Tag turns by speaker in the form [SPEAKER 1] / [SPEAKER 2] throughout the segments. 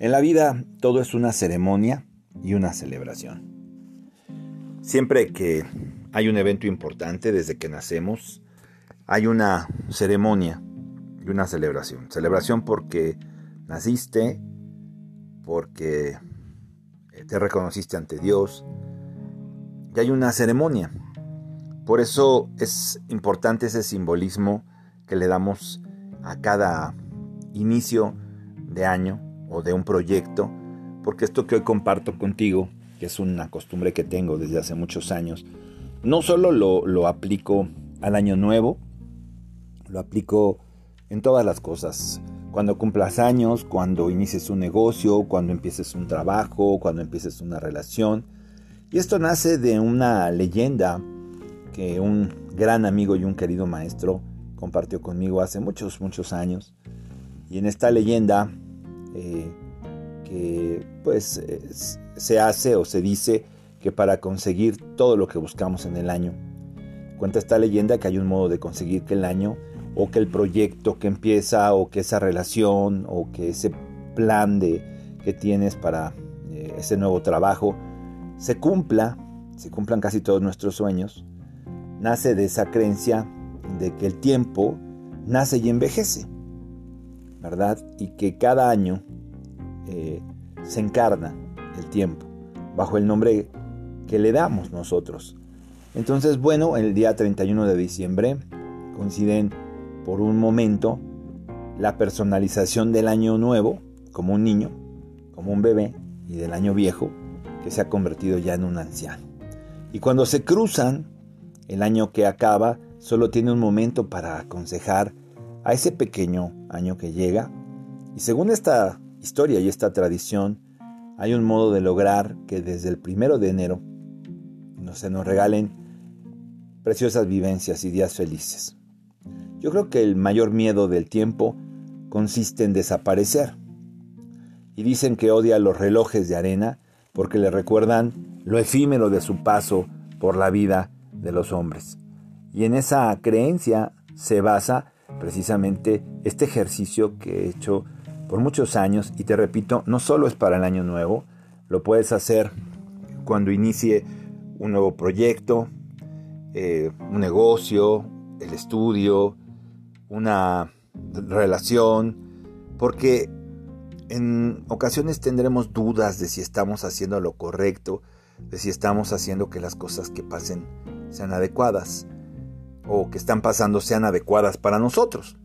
[SPEAKER 1] En la vida todo es una ceremonia y una celebración. Siempre que hay un evento importante desde que nacemos, hay una ceremonia y una celebración. Celebración porque naciste, porque te reconociste ante Dios, y hay una ceremonia. Por eso es importante ese simbolismo que le damos a cada inicio de año o de un proyecto, porque esto que hoy comparto contigo, que es una costumbre que tengo desde hace muchos años, no solo lo, aplico al año nuevo, lo aplico en todas las cosas. Cuando cumplas años, cuando inicies un negocio, cuando empieces un trabajo, cuando empieces una relación. Y esto nace de una leyenda que un gran amigo y un querido maestro compartió conmigo hace muchos, muchos años. Y en esta leyenda eh, que pues se hace o se dice que para conseguir todo lo que buscamos en el año, cuenta esta leyenda que hay un modo de conseguir que el año o que el proyecto que empieza o que esa relación o que ese plan de, que tienes para eh, ese nuevo trabajo se cumpla, se cumplan casi todos nuestros sueños, nace de esa creencia de que el tiempo nace y envejece. ¿Verdad? Y que cada año eh, se encarna el tiempo bajo el nombre que le damos nosotros. Entonces, bueno, el día 31 de diciembre coinciden por un momento la personalización del año nuevo, como un niño, como un bebé, y del año viejo, que se ha convertido ya en un anciano. Y cuando se cruzan, el año que acaba solo tiene un momento para aconsejar a ese pequeño año que llega. Y según esta historia y esta tradición, hay un modo de lograr que desde el primero de enero se nos regalen preciosas vivencias y días felices. Yo creo que el mayor miedo del tiempo consiste en desaparecer. Y dicen que odia los relojes de arena porque le recuerdan lo efímero de su paso por la vida de los hombres. Y en esa creencia se basa precisamente este ejercicio que he hecho por muchos años y te repito, no solo es para el año nuevo, lo puedes hacer cuando inicie un nuevo proyecto, eh, un negocio, el estudio, una relación, porque en ocasiones tendremos dudas de si estamos haciendo lo correcto, de si estamos haciendo que las cosas que pasen sean adecuadas o que están pasando sean adecuadas para nosotros.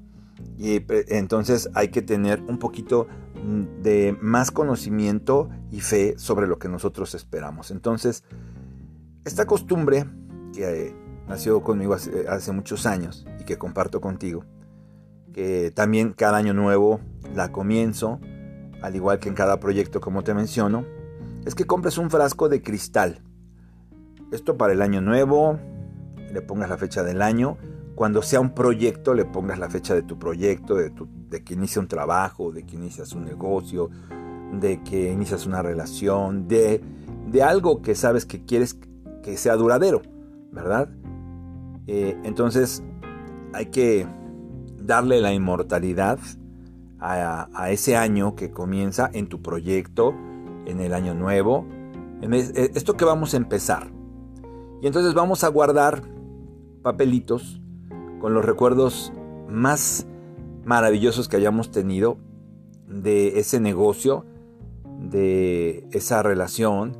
[SPEAKER 1] Y eh, entonces hay que tener un poquito mm, de más conocimiento y fe sobre lo que nosotros esperamos. Entonces, esta costumbre que eh, nació conmigo hace, hace, muchos años y que comparto contigo, que también cada año nuevo la comienzo, al igual que en cada proyecto como te menciono, es que compres un frasco de cristal. Esto para el año nuevo, le pongas la fecha del año. Cuando sea un proyecto, le pongas la fecha de tu proyecto, de, que inicia un trabajo, de que inicias un negocio, de que inicias una relación, de, de algo que sabes que quieres que sea duradero, ¿verdad? Eh, entonces hay que darle la inmortalidad a, a, ese año que comienza en tu proyecto, en el año nuevo, en esto que vamos a empezar. Y entonces vamos a guardar papelitos con los recuerdos más maravillosos que hayamos tenido de ese negocio, de esa relación,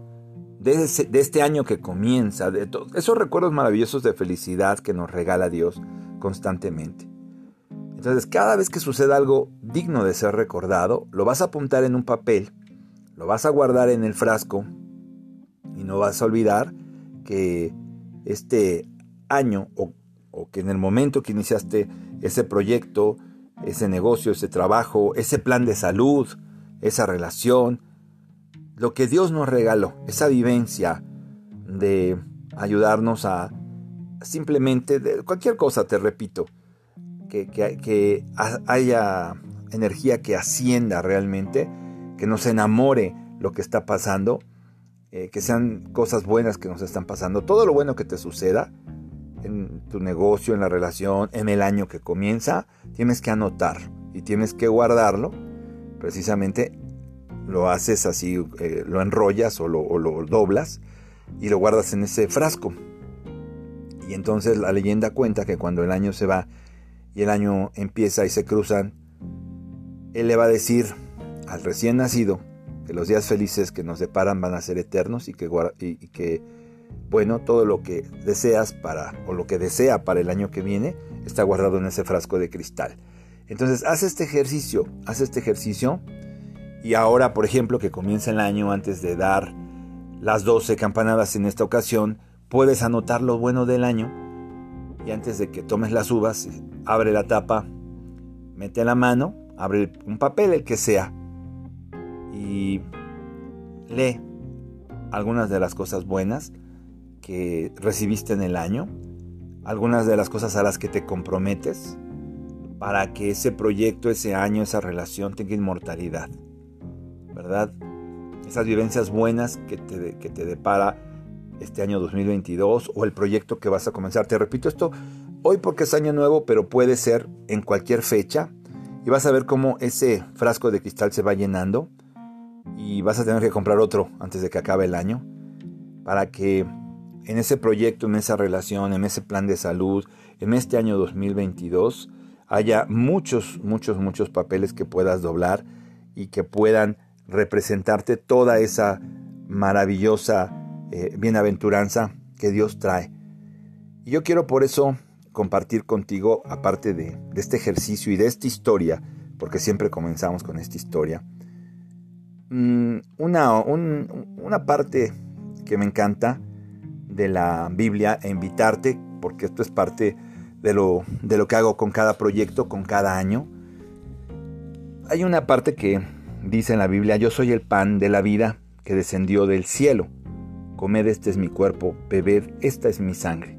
[SPEAKER 1] de, este año que comienza, de esos recuerdos maravillosos de felicidad que nos regala Dios constantemente. Entonces, cada vez que suceda algo digno de ser recordado, lo vas a apuntar en un papel, lo vas a guardar en el frasco y no vas a olvidar que este año o, que en el momento que iniciaste ese proyecto, ese negocio, ese trabajo, ese plan de salud, esa relación, lo que Dios nos regaló, esa vivencia de ayudarnos a simplemente, de cualquier cosa, te repito, que, que, haya energía que ascienda realmente, que nos enamore lo que está pasando, eh, que sean cosas buenas que nos están pasando, todo lo bueno que te suceda, en tu negocio, en la relación, en el año que comienza, tienes que anotar y tienes que guardarlo precisamente lo haces así, eh, lo enrollas o lo, lo doblas y lo guardas en ese frasco. Y entonces la leyenda cuenta que cuando el año se va y el año empieza y se cruzan, él le va a decir al recién nacido que los días felices que nos deparan van a ser eternos y que, y que bueno, todo lo que deseas para o lo que desea para el año que viene está guardado en ese frasco de cristal. Entonces, haz este ejercicio, haz este ejercicio y ahora, por ejemplo, que comienza el año antes de dar las 12 campanadas en esta ocasión, puedes anotar lo bueno del año y antes de que tomes las uvas, abre la tapa, mete la mano, abre un papel, el que sea, y lee algunas de las cosas buenas que recibiste en el año, algunas de las cosas a las que te comprometes, para que ese proyecto, ese año, esa relación tenga inmortalidad, ¿verdad? Esas vivencias buenas que te, que te depara este año 2022 o el proyecto que vas a comenzar. Te repito esto hoy porque es año nuevo, pero puede ser en cualquier fecha y vas a ver cómo ese frasco de cristal se va llenando y vas a tener que comprar otro antes de que acabe el año para que en ese proyecto, en esa relación, en ese plan de salud, en este año 2022, haya muchos, muchos, muchos papeles que puedas doblar y que puedan representarte toda esa maravillosa eh, bienaventuranza que Dios trae. Y yo quiero por eso compartir contigo, aparte de, este ejercicio y de esta historia, porque siempre comenzamos con esta historia, mm, una, una parte que me encanta de la Biblia e invitarte, porque esto es parte de lo, de lo que hago con cada proyecto, con cada año. Hay una parte que dice en la Biblia, yo soy el pan de la vida que descendió del cielo. Comed este es mi cuerpo, bebed esta es mi sangre.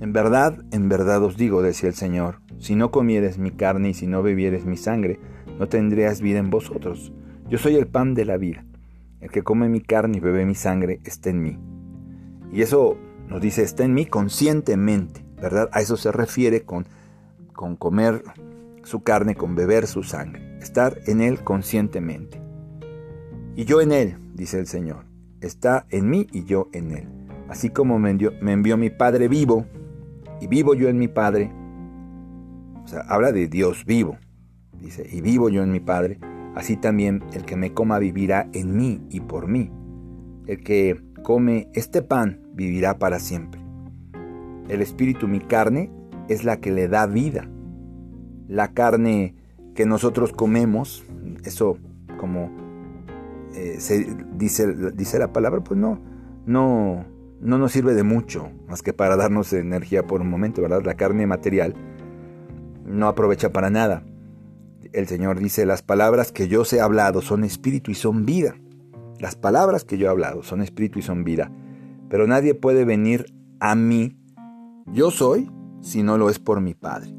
[SPEAKER 1] En verdad, en verdad os digo, decía el Señor, si no comieres mi carne y si no bebieres mi sangre, no tendrías vida en vosotros. Yo soy el pan de la vida. El que come mi carne y bebe mi sangre está en mí y eso nos dice, está en mí conscientemente, ¿verdad? A eso se refiere con, con comer su carne, con beber su sangre. Estar en Él conscientemente. Y yo en Él, dice el Señor. Está en mí y yo en Él. Así como me envió, me envió mi Padre vivo, y vivo yo en mi Padre. O sea, habla de Dios vivo. Dice, y vivo yo en mi Padre. Así también el que me coma vivirá en mí y por mí. El que come este pan vivirá para siempre. El espíritu, mi carne, es la que le da vida. La carne que nosotros comemos, eso como eh, se dice, dice la palabra, pues no, no, no nos sirve de mucho, más que para darnos energía por un momento, ¿verdad? La carne material no aprovecha para nada. El Señor dice, las palabras que yo os he hablado son espíritu y son vida. Las palabras que yo he hablado son espíritu y son vida. Pero nadie puede venir a mí, yo soy, si no lo es por mi Padre.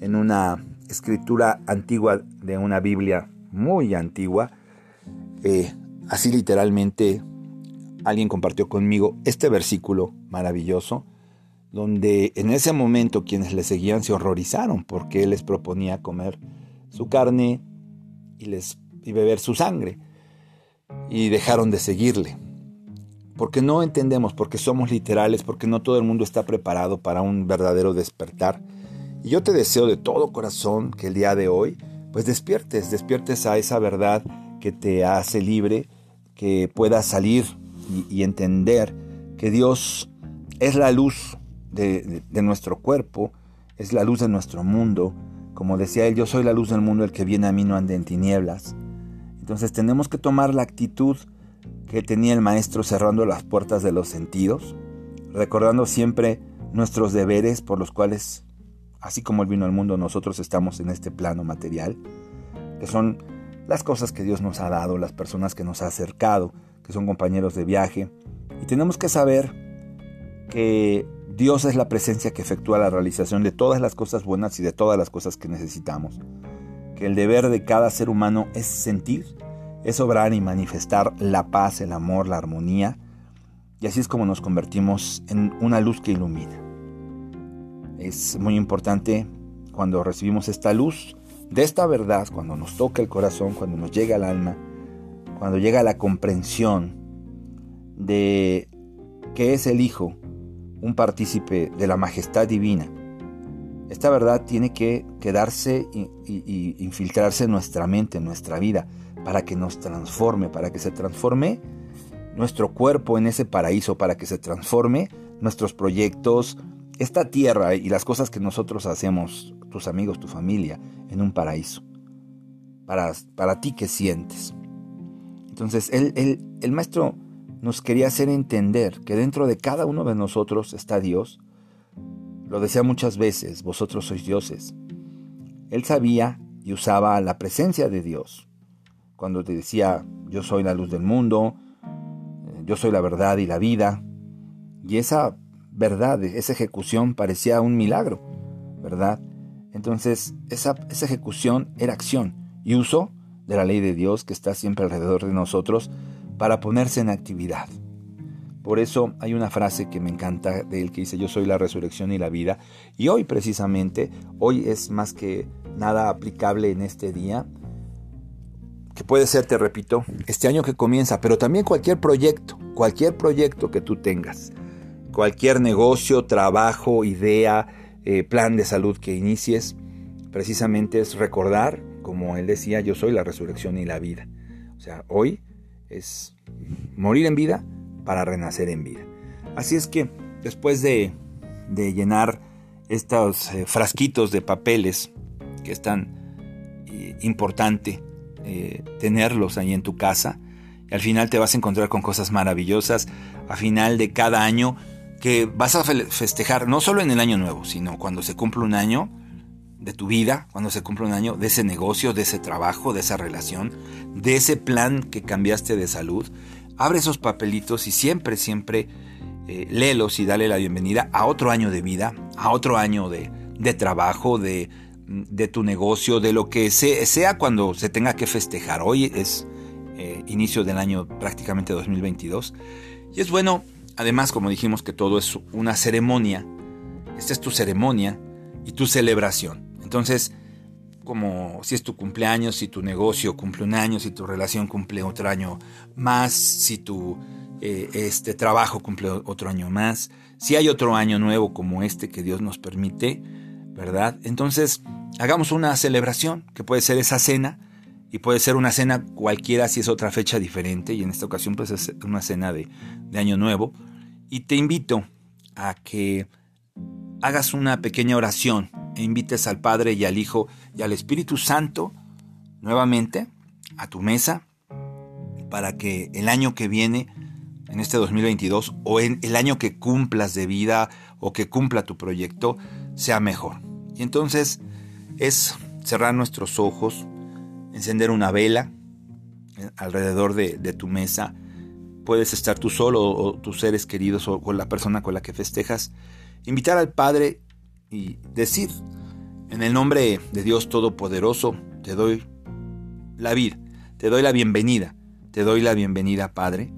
[SPEAKER 1] En una escritura antigua de una Biblia muy antigua, eh, así literalmente alguien compartió conmigo este versículo maravilloso, donde en ese momento quienes le seguían se horrorizaron porque él les proponía comer su carne y, les, y beber su sangre, y dejaron de seguirle porque no entendemos, porque somos literales, porque no todo el mundo está preparado para un verdadero despertar. Y yo te deseo de todo corazón que el día de hoy, pues despiertes, despiertes a esa verdad que te hace libre, que puedas salir y, entender que Dios es la luz de, de nuestro cuerpo, es la luz de nuestro mundo. Como decía él, yo soy la luz del mundo, el que viene a mí no ande en tinieblas. Entonces tenemos que tomar la actitud que tenía el maestro cerrando las puertas de los sentidos, recordando siempre nuestros deberes por los cuales, así como él vino al mundo, nosotros estamos en este plano material, que son las cosas que Dios nos ha dado, las personas que nos ha acercado, que son compañeros de viaje, y tenemos que saber que Dios es la presencia que efectúa la realización de todas las cosas buenas y de todas las cosas que necesitamos, que el deber de cada ser humano es sentir es obrar y manifestar la paz, el amor, la armonía, y así es como nos convertimos en una luz que ilumina. Es muy importante cuando recibimos esta luz de esta verdad, cuando nos toca el corazón, cuando nos llega al alma, cuando llega la comprensión de que es el Hijo un partícipe de la majestad divina, esta verdad tiene que quedarse y, infiltrarse en nuestra mente, en nuestra vida, para que nos transforme, para que se transforme nuestro cuerpo en ese paraíso, para que se transforme nuestros proyectos, esta tierra y las cosas que nosotros hacemos, tus amigos, tu familia, en un paraíso. Para, para ti que sientes. Entonces, el, el maestro nos quería hacer entender que dentro de cada uno de nosotros está Dios lo decía muchas veces, vosotros sois dioses. Él sabía y usaba la presencia de Dios. Cuando te decía, yo soy la luz del mundo, yo soy la verdad y la vida. Y esa verdad, esa ejecución parecía un milagro, ¿verdad? Entonces, esa, esa ejecución era acción y uso de la ley de Dios que está siempre alrededor de nosotros para ponerse en actividad. Por eso hay una frase que me encanta de él que dice, yo soy la resurrección y la vida. Y hoy precisamente, hoy es más que nada aplicable en este día, que puede ser, te repito, este año que comienza, pero también cualquier proyecto, cualquier proyecto que tú tengas, cualquier negocio, trabajo, idea, eh, plan de salud que inicies, precisamente es recordar, como él decía, yo soy la resurrección y la vida. O sea, hoy es morir en vida para renacer en vida. Así es que después de, llenar estos eh, frasquitos de papeles que es tan eh, importante eh, tenerlos ahí en tu casa, al final te vas a encontrar con cosas maravillosas, a final de cada año que vas a festejar no solo en el año nuevo, sino cuando se cumple un año de tu vida, cuando se cumple un año de ese negocio, de ese trabajo, de esa relación, de ese plan que cambiaste de salud abre esos papelitos y siempre, siempre eh, léelos y dale la bienvenida a otro año de vida, a otro año de, trabajo, de, tu negocio, de lo que sea, cuando se tenga que festejar. Hoy es eh, inicio del año prácticamente 2022. Y es bueno, además, como dijimos, que todo es una ceremonia. Esta es tu ceremonia y tu celebración. Entonces, como si es tu cumpleaños, si tu negocio cumple un año, si tu relación cumple otro año más, si tu eh, este trabajo cumple otro año más, si hay otro año nuevo como este que Dios nos permite, ¿verdad? Entonces, hagamos una celebración, que puede ser esa cena, y puede ser una cena cualquiera si es otra fecha diferente, y en esta ocasión pues es una cena de, de año nuevo, y te invito a que hagas una pequeña oración invites al Padre y al Hijo y al Espíritu Santo nuevamente a tu mesa para que el año que viene, en este 2022, o en el año que cumplas de vida o que cumpla tu proyecto, sea mejor. Y entonces es cerrar nuestros ojos, encender una vela eh, alrededor de, tu mesa. Puedes estar tú solo o tus seres queridos o con la persona con la que festejas. Invitar al Padre y decir, en el nombre de Dios Todopoderoso, te doy la vida, te doy la bienvenida, te doy la bienvenida, Padre,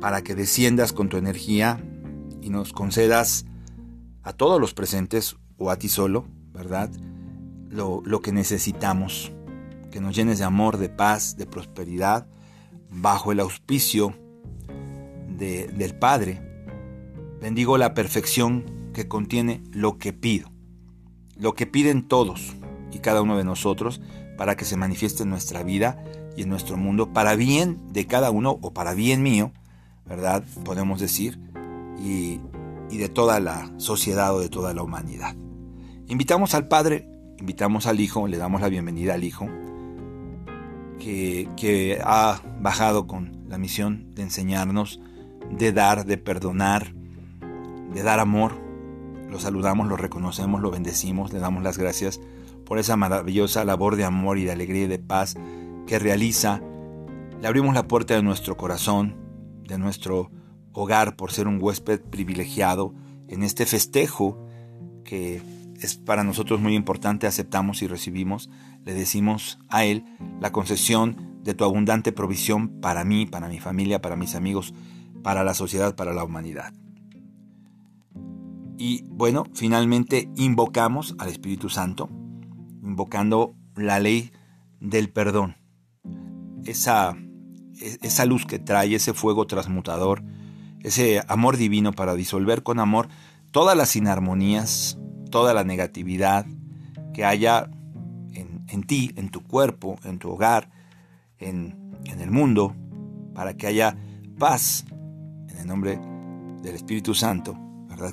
[SPEAKER 1] para que desciendas con tu energía y nos concedas a todos los presentes o a ti solo, ¿verdad? Lo, lo que necesitamos, que nos llenes de amor, de paz, de prosperidad, bajo el auspicio de, del Padre. Bendigo la perfección que contiene lo que pido, lo que piden todos y cada uno de nosotros para que se manifieste en nuestra vida y en nuestro mundo, para bien de cada uno o para bien mío, ¿verdad? Podemos decir, y, de toda la sociedad o de toda la humanidad. Invitamos al Padre, invitamos al Hijo, le damos la bienvenida al Hijo, que, que ha bajado con la misión de enseñarnos, de dar, de perdonar, de dar amor, lo saludamos, lo reconocemos, lo bendecimos, le damos las gracias por esa maravillosa labor de amor y de alegría y de paz que realiza. Le abrimos la puerta de nuestro corazón, de nuestro hogar, por ser un huésped privilegiado en este festejo que es para nosotros muy importante, aceptamos y recibimos. Le decimos a Él la concesión de tu abundante provisión para mí, para mi familia, para mis amigos, para la sociedad, para la humanidad. Y bueno, finalmente invocamos al Espíritu Santo, invocando la ley del perdón. Esa, e, esa luz que trae, ese fuego transmutador, ese amor divino para disolver con amor todas las inarmonías, toda la negatividad que haya en, ti, en tu cuerpo, en tu hogar, en, en el mundo, para que haya paz en el nombre del Espíritu Santo,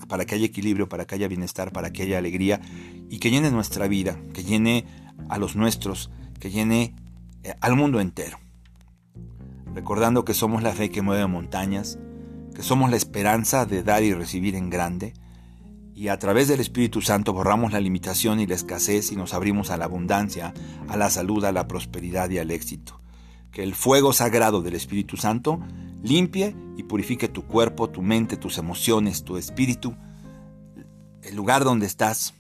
[SPEAKER 1] para que haya equilibrio, para que haya bienestar, para que haya alegría y que llene nuestra vida, que llene a los nuestros, que llene eh, al mundo entero. Recordando que somos la fe que mueve montañas, que somos la esperanza de dar y recibir en grande, y a través del Espíritu Santo borramos la limitación y la escasez y nos abrimos a la abundancia, a la salud, a la prosperidad y al éxito. Que el fuego sagrado del Espíritu Santo limpie y purifique tu cuerpo, tu mente, tus emociones, tu espíritu, el lugar donde estás,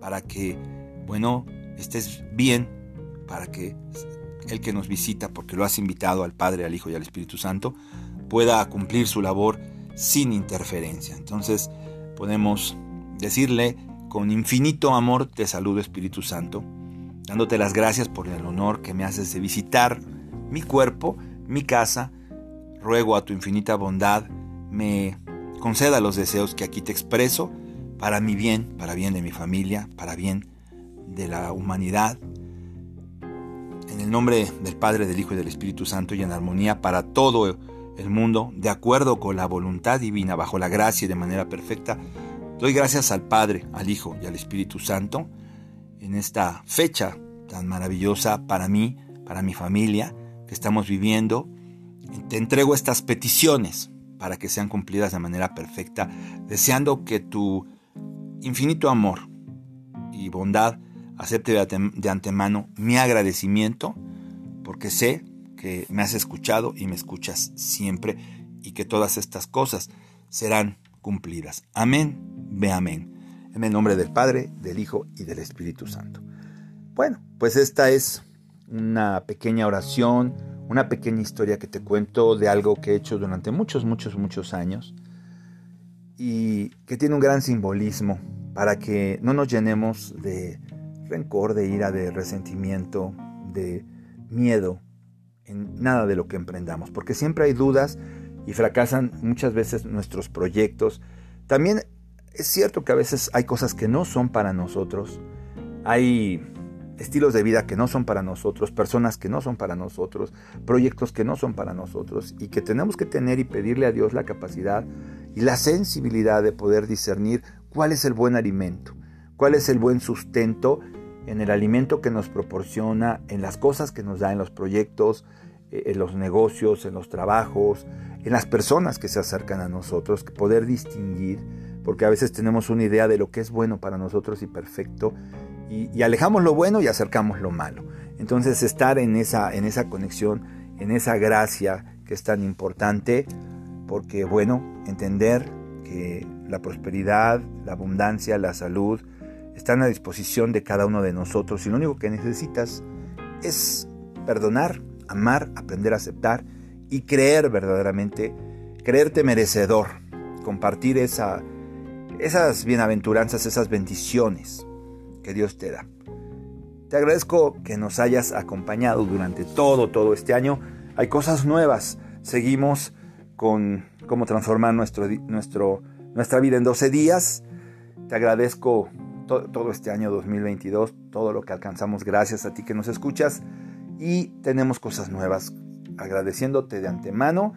[SPEAKER 1] para que, bueno, estés bien, para que el que nos visita, porque lo has invitado al Padre, al Hijo y al Espíritu Santo, pueda cumplir su labor sin interferencia. Entonces podemos decirle con infinito amor te saludo Espíritu Santo, dándote las gracias por el honor que me haces de visitar mi cuerpo, mi casa. Ruego a tu infinita bondad me conceda los deseos que aquí te expreso para mi bien, para bien de mi familia, para bien de la humanidad. En el nombre del Padre, del Hijo y del Espíritu Santo y en armonía para todo el mundo, de acuerdo con la voluntad divina, bajo la gracia y de manera perfecta, Doy gracias al Padre, al Hijo y al Espíritu Santo en esta fecha tan maravillosa para mí, para mi familia, que estamos viviendo. Te entrego estas peticiones para que sean cumplidas de manera perfecta, deseando que tu infinito amor y bondad acepte de antemano mi agradecimiento, porque sé que me has escuchado y me escuchas siempre y que todas estas cosas serán cumplidas. Amén ve amén. En el nombre del Padre, del Hijo y del Espíritu Santo. Bueno, pues esta es una pequeña oración, una pequeña historia que te cuento de algo que he hecho durante muchos, muchos, muchos años y que tiene un gran simbolismo para que no nos llenemos de rencor, de ira, de resentimiento, de miedo en nada de lo que emprendamos, porque siempre hay dudas y fracasan muchas veces nuestros proyectos. También es cierto que a veces hay cosas que no son para nosotros, hay estilos de vida que no son para nosotros, personas que no son para nosotros, proyectos que no son para nosotros y que tenemos que tener y pedirle a Dios la capacidad y la sensibilidad de poder discernir cuál es el buen alimento, cuál es el buen sustento en el alimento que nos proporciona, en las cosas que nos da, en los proyectos, eh, en los negocios, en los trabajos, en las personas que se acercan a nosotros, poder distinguir porque a veces tenemos una idea de lo que es bueno para nosotros y perfecto, y, alejamos lo bueno y acercamos lo malo. Entonces estar en esa, en esa conexión, en esa gracia que es tan importante, porque bueno, entender que la prosperidad, la abundancia, la salud están a disposición de cada uno de nosotros y lo único que necesitas es perdonar, amar, aprender a aceptar y creer verdaderamente, creerte merecedor, compartir esa, esas bienaventuranzas, esas bendiciones que Dios te da. Te agradezco que nos hayas acompañado durante todo, todo este año. Hay cosas nuevas. Seguimos con cómo transformar nuestro, nuestro, nuestra vida en 12 días. Te agradezco todo este año 2022, todo lo que alcanzamos gracias a ti que nos escuchas. Y tenemos cosas nuevas. Agradeciéndote de antemano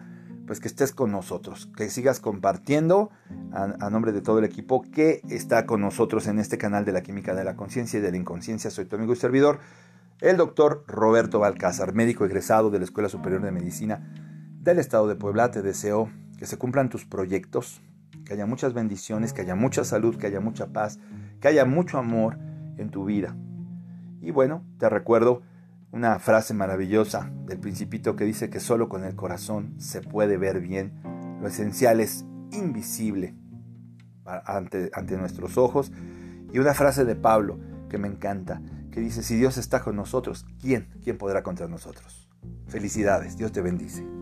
[SPEAKER 1] pues que estés con nosotros, que sigas compartiendo a, nombre de todo el equipo que está con nosotros en este canal de la química de la conciencia y de la inconsciencia. Soy tu amigo y servidor, el doctor Roberto Balcázar, médico egresado de la Escuela Superior de Medicina del Estado de Puebla. Te deseo que se cumplan tus proyectos, que haya muchas bendiciones, que haya mucha salud, que haya mucha paz, que haya mucho amor en tu vida. Y bueno, te recuerdo una frase maravillosa del principito que dice que solo con el corazón se puede ver bien. Lo esencial es invisible ante, ante nuestros ojos. Y una frase de Pablo que me encanta, que dice, si Dios está con nosotros, ¿quién? ¿Quién podrá contra nosotros? Felicidades, Dios te bendice.